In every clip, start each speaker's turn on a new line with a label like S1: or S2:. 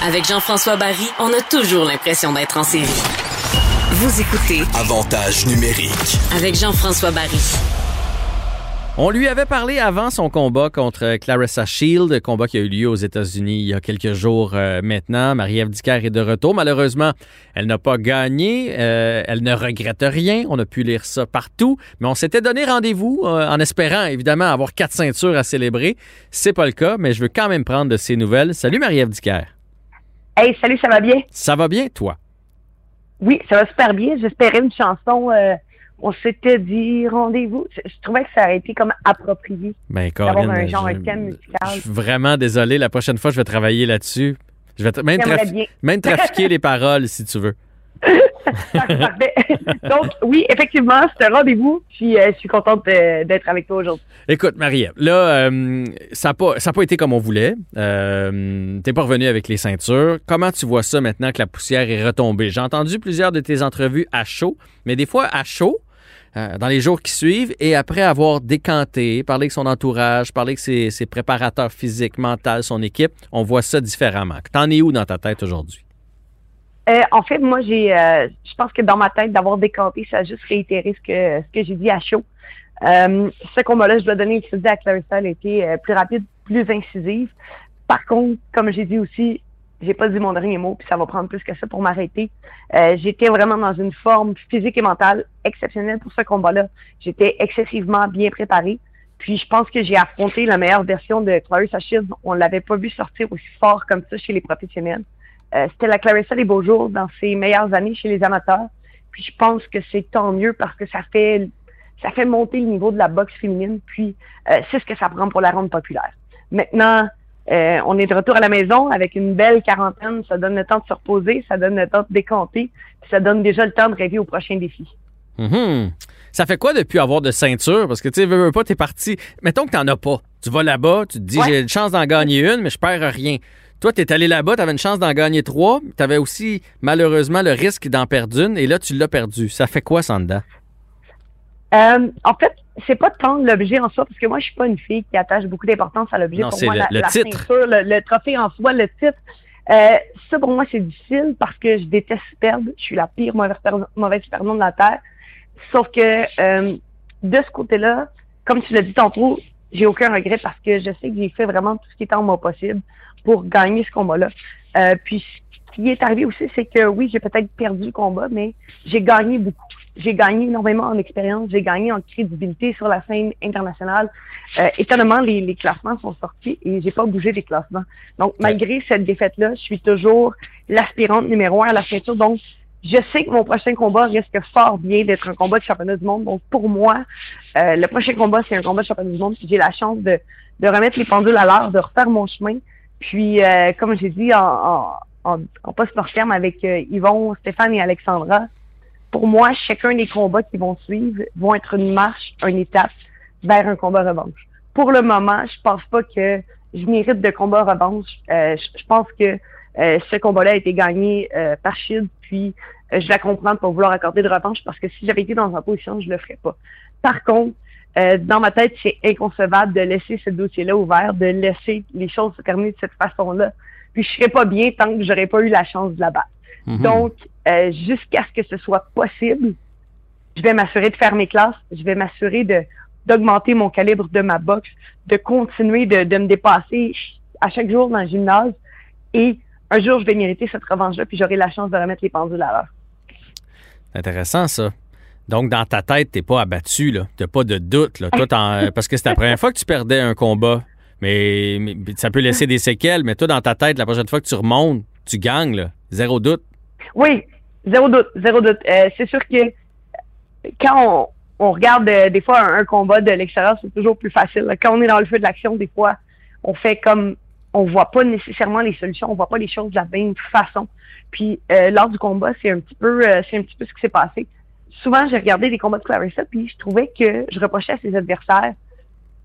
S1: Avec Jean-François Barry, on a toujours l'impression d'être en série. Vous écoutez
S2: Avantage numérique.
S1: avec Jean-François Barry.
S3: On lui avait parlé avant son combat contre Clarissa Shield, combat qui a eu lieu aux États-Unis il y a quelques jours euh, maintenant. Marie-Ève Dicker est de retour. Malheureusement, elle n'a pas gagné. Euh, elle ne regrette rien. On a pu lire ça partout. Mais on s'était donné rendez-vous euh, en espérant, évidemment, avoir quatre ceintures à célébrer. C'est pas le cas, mais je veux quand même prendre de ses nouvelles. Salut Marie-Ève Dicker.
S4: Hey, salut, ça va bien?
S3: Ça va bien, toi?
S4: Oui, ça va super bien. J'espérais une chanson. euh, on s'était dit rendez-vous. Je, je trouvais que ça a été comme approprié
S3: Ben, Corinne,
S4: un genre
S3: je-
S4: un thème
S3: Je
S4: musical.
S3: suis vraiment désolé. La prochaine fois, je vais travailler là-dessus. Je vais même, même trafiquer les paroles, si tu veux.
S4: Donc, oui, effectivement, c'est un rendez-vous. Puis, euh, je suis contente d'être avec toi aujourd'hui.
S3: Écoute, Marie-Ève, là, euh, ça n'a pas, été comme on voulait. Euh, T'es pas revenu avec les ceintures. Comment tu vois ça maintenant que la poussière est retombée? J'ai entendu plusieurs de tes entrevues à chaud, mais des fois à chaud, dans les jours qui suivent, et après avoir décanté, parlé avec son entourage, parlé avec ses, ses préparateurs physiques, mentaux, son équipe, on voit ça différemment. T'en es où dans ta tête aujourd'hui?
S4: Euh, en fait, moi, j'ai, euh, je pense que dans ma tête, d'avoir décanté, ça a juste réitéré ce que, ce que j'ai dit à chaud. Euh, ce combat-là, je dois donner une à Clarissa, elle a été euh, plus rapide, plus incisive. Par contre, comme j'ai dit aussi, j'ai pas dit mon dernier mot, puis ça va prendre plus que ça pour m'arrêter. J'étais vraiment dans une forme physique et mentale exceptionnelle pour ce combat-là. J'étais excessivement bien préparée. Puis je pense que j'ai affronté la meilleure version de Clarissa Shields. On l'avait pas vu sortir aussi fort comme ça chez les professionnels. Euh, c'était la Clarissa des beaux jours dans ses meilleures années chez les amateurs. Puis je pense que c'est tant mieux parce que ça fait ça fait monter le niveau de la boxe féminine. Puis euh, c'est ce que ça prend pour la rendre populaire. Maintenant, euh, on est de retour à la maison avec une belle quarantaine. Ça donne le temps de se reposer, ça donne le temps de décompter, ça donne déjà le temps de rêver au prochain défi.
S3: Mhm. Ça fait quoi depuis avoir de ceinture? Parce que tu sais, veux, veux pas, t'es parti. Mettons que t'en as pas. Tu vas là-bas, tu te dis,
S4: Ouais.
S3: j'ai une chance d'en gagner une, mais je perds rien. Toi, t'es allé là-bas, t'avais une chance d'en gagner trois, t'avais aussi, malheureusement, le risque d'en perdre une, et là, tu l'as perdu. Ça fait quoi, dedans?
S4: Euh, en fait, c'est pas tant l'objet en soi, parce que moi, je suis pas une fille qui attache beaucoup d'importance à l'objet.
S3: Non,
S4: Pour
S3: c'est
S4: moi,
S3: le-
S4: la,
S3: le
S4: la
S3: titre.
S4: ceinture, le, le trophée en soi, le titre, euh, ça pour moi, c'est difficile parce que je déteste perdre. Je suis la pire mauvaise, mauvaise perdante de la Terre. Sauf que euh, de ce côté-là, comme tu l'as dit tantôt, j'ai aucun regret parce que je sais que j'ai fait vraiment tout ce qui était en moi possible pour gagner ce combat-là. Euh, puis ce qui est arrivé aussi, c'est que oui, j'ai peut-être perdu le combat, mais j'ai gagné beaucoup. J'ai gagné énormément en expérience, j'ai gagné en crédibilité sur la scène internationale. Euh, étonnamment, les, les classements sont sortis et j'ai pas bougé les classements. Donc, malgré cette défaite-là, je suis toujours l'aspirante numéro un à la ceinture. Donc, je sais que mon prochain combat risque fort bien d'être un combat de championnat du monde. Donc, pour moi, euh, le prochain combat, c'est un combat de championnat du monde. Puis j'ai la chance de, de remettre les pendules à l'heure, de refaire mon chemin. Puis, euh, comme j'ai dit en, en, en, en post-mortem avec euh, Yvon, Stéphane et Alexandra, pour moi, chacun des combats qui vont suivre vont être une marche, une étape vers un combat revanche. Pour le moment, je pense pas que je mérite de combat revanche. Euh, je pense que euh, ce combat-là a été gagné euh, par Shield, puis euh, je la comprends de pas vouloir accorder de revanche parce que si j'avais été dans sa position, je le ferais pas. Par contre, euh, dans ma tête, c'est inconcevable de laisser ce dossier-là ouvert, de laisser les choses se terminer de cette façon-là. Puis je serais pas bien tant que j'aurais pas eu la chance de la battre.
S3: Mhm.
S4: Donc, euh, jusqu'à ce que ce soit possible, je vais m'assurer de faire mes classes, je vais m'assurer de d'augmenter mon calibre de ma boxe, de continuer de, de me dépasser à chaque jour dans le gymnase. Et un jour, je vais mériter cette revanche-là, puis j'aurai la chance de remettre les pendules à l'heure.
S3: C'est intéressant, ça. Donc, dans ta tête, t'es pas abattu, là. T'as pas de doute, là. Toi, parce que c'est la première fois que tu perdais un combat. Mais, mais ça peut laisser des séquelles, mais toi, dans ta tête, la prochaine fois que tu remontes, tu gagnes, là. Zéro doute.
S4: Oui, zéro doute, zéro doute. Euh, c'est sûr que quand on, on regarde euh, des fois un, un combat de l'extérieur, c'est toujours plus facile. là. Quand on est dans le feu de l'action, des fois, on fait comme on voit pas nécessairement les solutions, on voit pas les choses de la même façon. Puis euh, lors du combat, c'est un petit peu, euh, c'est un petit peu ce qui s'est passé. Souvent, j'ai regardé des combats de Clarissa, puis je trouvais que je reprochais à ses adversaires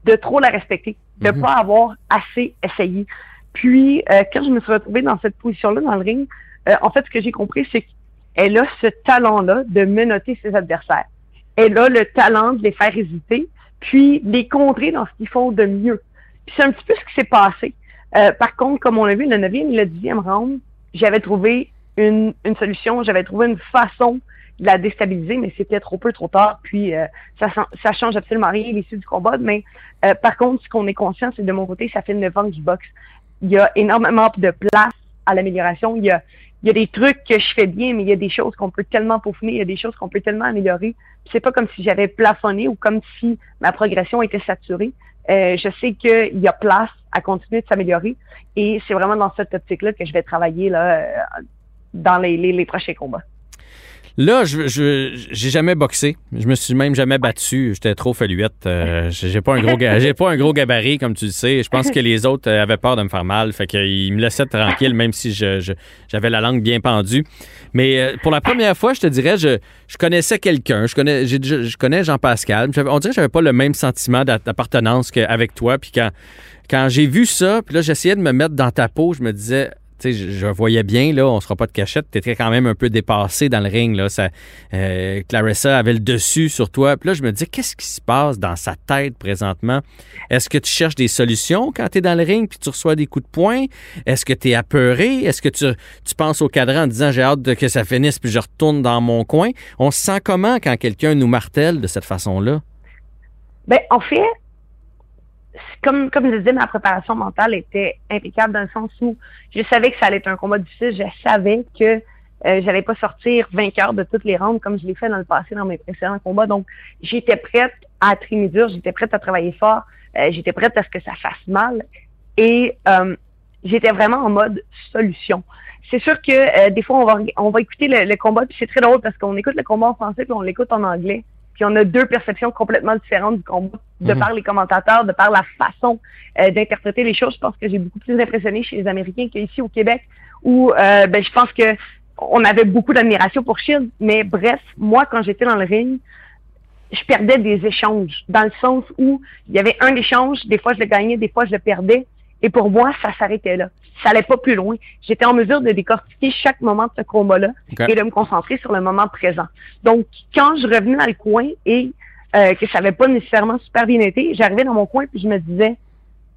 S4: de trop la respecter, de
S3: Mhm.
S4: pas avoir assez essayé. Puis euh, quand je me suis retrouvée dans cette position-là dans le ring, euh, en fait, ce que j'ai compris, c'est qu'elle a ce talent-là de menotter ses adversaires. Elle a le talent de les faire hésiter, puis les contrer dans ce qu'ils font de mieux. Puis c'est un petit peu ce qui s'est passé. Euh, par contre, comme on l'a vu, le 9e et le 10e round, j'avais trouvé une, une solution, j'avais trouvé une façon de la déstabiliser, mais c'était trop peu, trop tard. Puis euh, ça, ça change absolument rien l'issue du combat. Mais euh, par contre, ce qu'on est conscient, c'est de mon côté, ça fait 9 ans que je boxe. Il y a énormément de place à l'amélioration. Il y a, il y a des trucs que je fais bien, mais il y a des choses qu'on peut tellement peaufiner, il y a des choses qu'on peut tellement améliorer. C'est pas comme si j'avais plafonné ou comme si ma progression était saturée. Euh, je sais qu'il y a place à continuer de s'améliorer et c'est vraiment dans cette optique-là que je vais travailler là, dans les, les, les prochains combats.
S3: Là, je j'ai jamais boxé. Je me suis même jamais battu. J'étais trop faluette. Euh, j'ai pas un gros j'ai pas un gros gabarit comme tu le sais. Je pense que les autres euh, avaient peur de me faire mal, fait qu'ils me laissaient tranquille même si je, j'avais la langue bien pendue. Mais euh, pour la première fois, je te dirais je, je connaissais quelqu'un, je connais je, je connais Jean-Pascal. On dirait que j'avais pas le même sentiment d'appartenance qu'avec toi puis quand quand j'ai vu ça, puis là j'essayais de me mettre dans ta peau, je me disais je, voyais bien, là, on se fera pas de cachette, tu étais quand même un peu dépassé dans le ring. Là, ça, euh, Clarissa avait le dessus sur toi. Puis là, je me dis, qu'est-ce qui se passe dans sa tête présentement? Est-ce que tu cherches des solutions quand tu es dans le ring puis tu reçois des coups de poing? Est-ce que tu es apeuré? Est-ce que tu, tu penses au cadran en disant, j'ai hâte de que ça finisse puis je retourne dans mon coin? On se sent comment quand quelqu'un nous martèle de cette façon-là?
S4: Ben, en fait, comme, comme je disais, ma préparation mentale était impeccable dans le sens où je savais que ça allait être un combat difficile. Je savais que euh, j'allais pas sortir vainqueur de toutes les rounds comme je l'ai fait dans le passé dans mes précédents combats. Donc, j'étais prête à trimer dur, j'étais prête à travailler fort, euh, j'étais prête à ce que ça fasse mal. Et euh, j'étais vraiment en mode solution. C'est sûr que euh, des fois, on va, on va écouter le, le combat, puis c'est très drôle parce qu'on écoute le combat en français, puis on l'écoute en anglais puis on a deux perceptions complètement différentes du combat, de mhm. par les commentateurs, de par la façon euh, d'interpréter les choses. Je pense que j'ai beaucoup plus impressionné chez les Américains qu'ici au Québec, où euh, ben, je pense que on avait beaucoup d'admiration pour Shield. Mais bref, moi, quand j'étais dans le ring, je perdais des échanges, dans le sens où il y avait un échange, des fois je le gagnais, des fois je le perdais. Et pour moi, ça s'arrêtait là. Ça allait pas plus loin. J'étais en mesure de décortiquer chaque moment de ce combat-là et de me concentrer sur le moment présent. Donc, quand je revenais dans le coin et euh, que ça n'avait pas nécessairement super bien été, j'arrivais dans mon coin puis je me disais,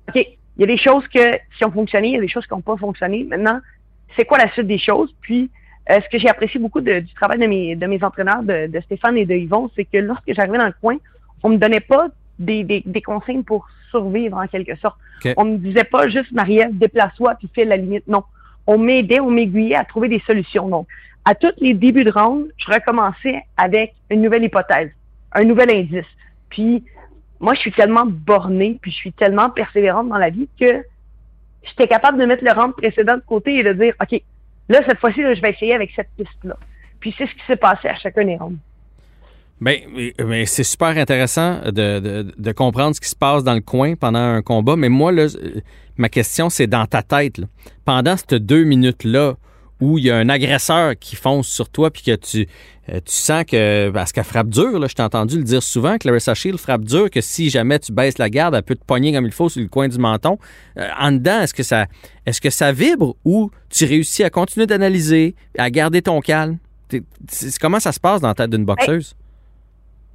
S4: OK, il y a des choses que qui ont fonctionné, il y a des choses qui n'ont pas fonctionné. Maintenant, c'est quoi la suite des choses? Puis, euh, ce que j'ai apprécié beaucoup du travail de mes, de mes entraîneurs, de, de Stéphane et de Yvon, c'est que lorsque j'arrivais dans le coin, on me donnait pas des, des, des consignes pour survivre en quelque sorte. On ne disait pas juste Marie-Ève, déplace-toi puis fais la limite. Non. On m'aidait, on m'aiguillait à trouver des solutions. Donc, à tous les débuts de round, je recommençais avec une nouvelle hypothèse, un nouvel indice. Puis, moi, je suis tellement bornée, puis je suis tellement persévérante dans la vie que j'étais capable de mettre le round précédent de côté et de dire, OK, là, cette fois-ci, je vais essayer avec cette piste-là. Puis c'est ce qui s'est passé à chacun des rounds.
S3: Bien, mais c'est super intéressant de, de, comprendre ce qui se passe dans le coin pendant un combat. Mais moi, là, ma question, c'est dans ta tête. Pendant ces deux minutes-là, où il y a un agresseur qui fonce sur toi, puis que tu, euh, tu sens que, parce qu'elle frappe dur, là, je t'ai entendu le dire souvent, que Larissa Shield frappe dur, que si jamais tu baisses la garde, elle peut te pogner comme il faut sur le coin du menton. Euh, en dedans, est-ce que ça est-ce que ça vibre ou tu réussis à continuer d'analyser, à garder ton calme? comment ça se passe dans la tête d'une boxeuse?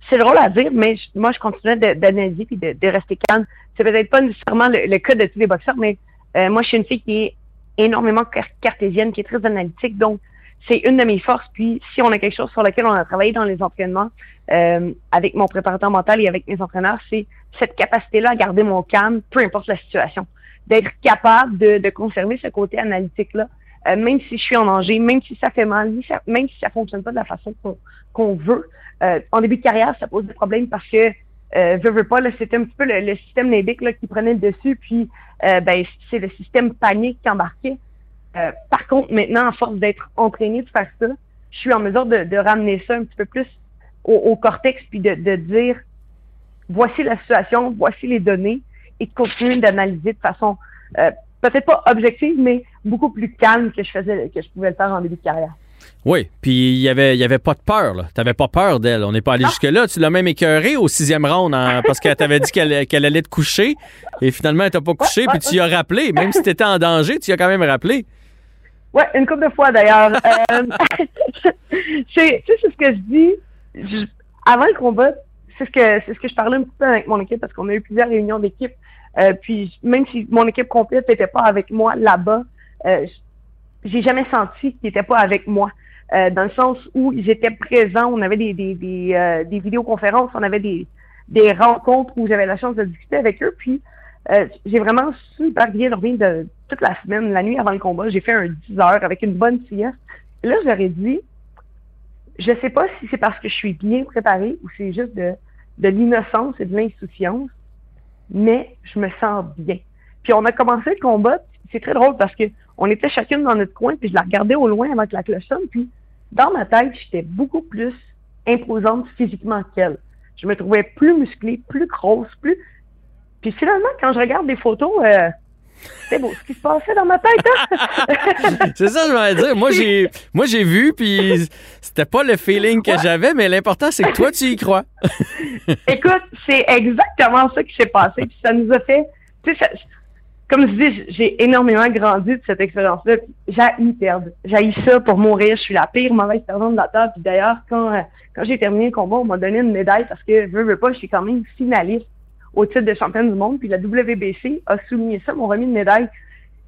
S4: C'est drôle à dire, mais moi, je continuais d'analyser et de, rester calme. C'est peut-être pas nécessairement le, cas de tous les boxeurs, mais euh, moi, je suis une fille qui est énormément cartésienne, qui est très analytique. Donc, c'est une de mes forces. Puis, si on a quelque chose sur lequel on a travaillé dans les entraînements euh, avec mon préparateur mental et avec mes entraîneurs, c'est cette capacité-là à garder mon calme, peu importe la situation. D'être capable de, conserver ce côté analytique-là, euh, même si je suis en danger, même si ça fait mal, même si ça fonctionne pas de la façon qu'on veut. Euh, en début de carrière, ça pose des problèmes parce que euh, veux, veux pas, c'était un petit peu le, système limbique là, qui prenait le dessus, puis euh, ben, c'est le système panique qui embarquait. Euh, par contre, maintenant, à force d'être entraîné de faire ça, je suis en mesure de, ramener ça un petit peu plus au, cortex, puis de, de, dire voici la situation, voici les données, et de continuer d'analyser de façon peut-être pas objective, mais beaucoup plus calme que je faisais que je pouvais le faire en début de carrière.
S3: Oui, puis il y avait, y avait pas de peur. Tu n'avais pas peur d'elle. On n'est pas allé jusque-là. Tu l'as même écœuré au sixième round parce qu'elle t'avait dit qu'elle allait te coucher. Et finalement, elle t'a pas couché. puis tu y as rappelé. Même si tu étais en danger, tu y as quand même rappelé.
S4: Oui, une couple de fois d'ailleurs. euh, c'est ce que je dis. avant le combat, c'est ce que c'est ce que je parlais un petit peu avec mon équipe parce qu'on a eu plusieurs réunions d'équipe Euh, puis même si mon équipe complète n'était pas avec moi là-bas, euh, j'ai jamais senti qu'ils n'étaient pas avec moi. Euh, dans le sens où ils étaient présents, on avait des, des, des, euh, des vidéoconférences, on avait des, des rencontres où j'avais la chance de discuter avec eux. Puis euh, j'ai vraiment super bien dormi de toute la semaine, la nuit avant le combat. J'ai fait un 10 heures avec une bonne sieste. Là, j'aurais dit, je sais pas si c'est parce que je suis bien préparée ou c'est juste de, de l'innocence et de l'insouciance, mais je me sens bien. Puis on a commencé le combat, c'est très drôle parce que on était chacune dans notre coin, puis je la regardais au loin avant que la cloche sonne, puis dans ma tête, j'étais beaucoup plus imposante physiquement qu'elle. Je me trouvais plus musclée, plus grosse, plus... Puis finalement, quand je regarde des photos, euh, c'est beau ce qui se passait dans ma tête. Hein?
S3: c'est ça, je vais dire. Moi, j'ai, moi, j'ai vu, puis c'était pas le feeling que j'avais, mais l'important, c'est que toi, tu y crois.
S4: Écoute, c'est exactement ça qui s'est passé. Puis ça nous a fait. Tu sais, comme je dis, j'ai énormément grandi de cette expérience-là. J'ai perdre. J'ai ça pour mourir. Je suis la pire mauvaise personne de la table. Puis d'ailleurs, quand, euh, quand j'ai terminé le combat, on m'a donné une médaille parce que, veux, veux pas, je suis quand même finaliste au titre de championne du monde. Puis la WBC a souligné ça, m'ont remis une médaille.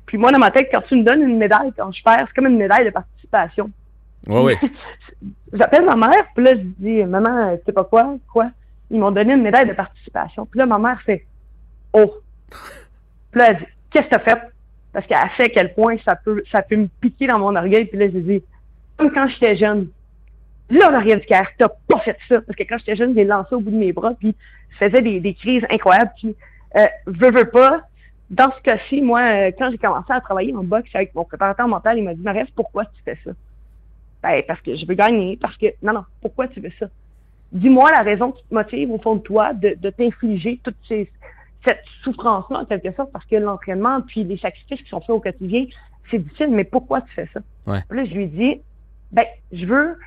S4: Puis moi, dans ma tête, quand tu me donnes une médaille, quand je perds, c'est comme une médaille de participation.
S3: Oui, oui.
S4: J'appelle ma mère, puis là, je dis, maman, tu sais pas quoi, quoi? Ils m'ont donné une médaille de participation. Puis là, ma mère fait, oh. Puis là, elle dit, qu'est-ce que t'as fait? Parce qu'elle sait à quel point ça peut, ça peut me piquer dans mon orgueil. Puis là, je dis, comme quand j'étais jeune, là, en arrière du cœur, t'as pas fait ça. Parce que quand j'étais jeune, j'ai lancé au bout de mes bras, puis je faisais des, crises incroyables. Puis, euh, veux, veux pas, dans ce cas-ci, moi, euh, quand j'ai commencé à travailler en boxe avec mon préparateur mental, il m'a dit, Marie, pourquoi tu fais ça? Ben, parce que je veux gagner, parce que, non, non, pourquoi tu fais ça? Dis-moi la raison qui te motive au fond de toi de, de t'infliger toutes ces, cette souffrance-là, en quelque sorte, parce que l'entraînement, puis les sacrifices qui sont faits au quotidien, c'est difficile, mais pourquoi tu fais ça?
S3: Ouais.
S4: Là, je lui dis, ben, je veux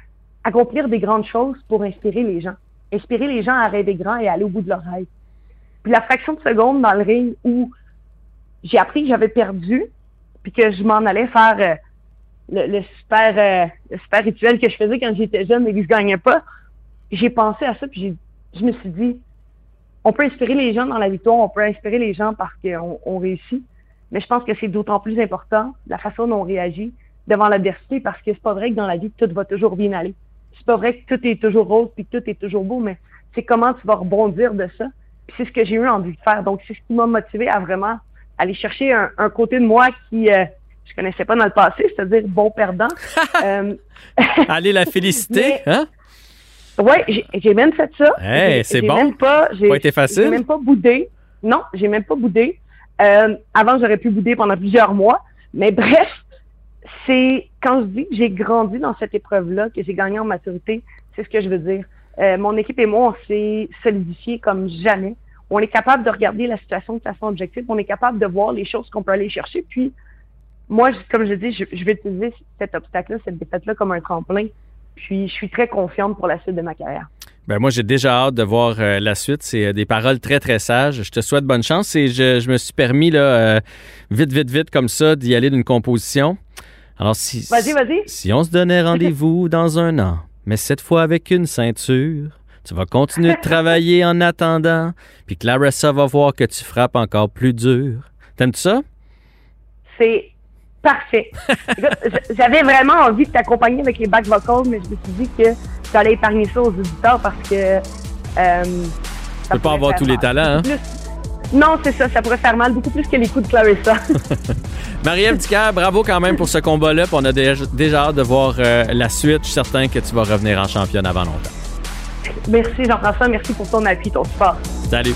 S4: accomplir des grandes choses pour inspirer les gens. Inspirer les gens à rêver grand et à aller au bout de leur rêve. Puis la fraction de seconde dans le ring où j'ai appris que j'avais perdu, puis que je m'en allais faire euh, le, le, super euh, le super rituel que je faisais quand j'étais jeune et que je gagnais pas, j'ai pensé à ça, puis je me suis dit, on peut inspirer les gens dans la victoire, on peut inspirer les gens parce qu'on on réussit, mais je pense que c'est d'autant plus important la façon dont on réagit devant l'adversité parce que c'est pas vrai que dans la vie tout va toujours bien aller. C'est pas vrai que tout est toujours rose puis que tout est toujours beau, mais c'est comment tu vas rebondir de ça. Puis c'est ce que j'ai eu envie de faire. Donc c'est ce qui m'a motivé à vraiment aller chercher un, un côté de moi qui euh, je connaissais pas dans le passé, c'est-à-dire bon perdant.
S3: euh, Allez la féliciter, mais, hein?
S4: Oui, j'ai même fait ça.
S3: Hey, c'est bon?
S4: Même pas,
S3: j'ai pas été facile?
S4: J'ai même pas boudé. Non, j'ai même pas boudé. Euh, avant, j'aurais pu bouder pendant plusieurs mois. Mais bref, c'est quand je dis que j'ai grandi dans cette épreuve-là, que j'ai gagné en maturité, c'est ce que je veux dire. Euh, mon équipe et moi, on s'est solidifié comme jamais. On est capable de regarder la situation de façon objective. On est capable de voir les choses qu'on peut aller chercher. Puis, moi, comme je dis, je, je vais utiliser cet obstacle-là, cette défaite-là comme un tremplin puis je suis très confiante pour la suite de ma carrière.
S3: Ben moi, j'ai déjà hâte de voir euh, la suite. C'est euh, des paroles très, très sages. Je te souhaite bonne chance. Et je, je me suis permis, là, euh, vite, vite, vite, comme ça, d'y aller d'une composition. Alors, si,
S4: vas-y, vas-y.
S3: si on se donnait rendez-vous dans un an, mais cette fois avec une ceinture, tu vas continuer de travailler en attendant, puis Clarissa va voir que tu frappes encore plus dur. T'aimes-tu ça?
S4: C'est parfait. J'avais vraiment envie de t'accompagner avec les back vocals, mais je me suis dit que j'allais épargner ça aux auditeurs parce que. Euh,
S3: tu peux pas avoir tous les talents, hein?
S4: Non, c'est ça, ça pourrait faire mal, beaucoup plus que les coups de Clarissa.
S3: Marie-Ève Dicker, bravo quand même pour ce combat-là. On a déjà, déjà hâte de voir euh, la suite. Je suis certain que tu vas revenir en championne avant longtemps.
S4: Merci Jean-François, merci pour ton appui, ton support.
S3: Salut.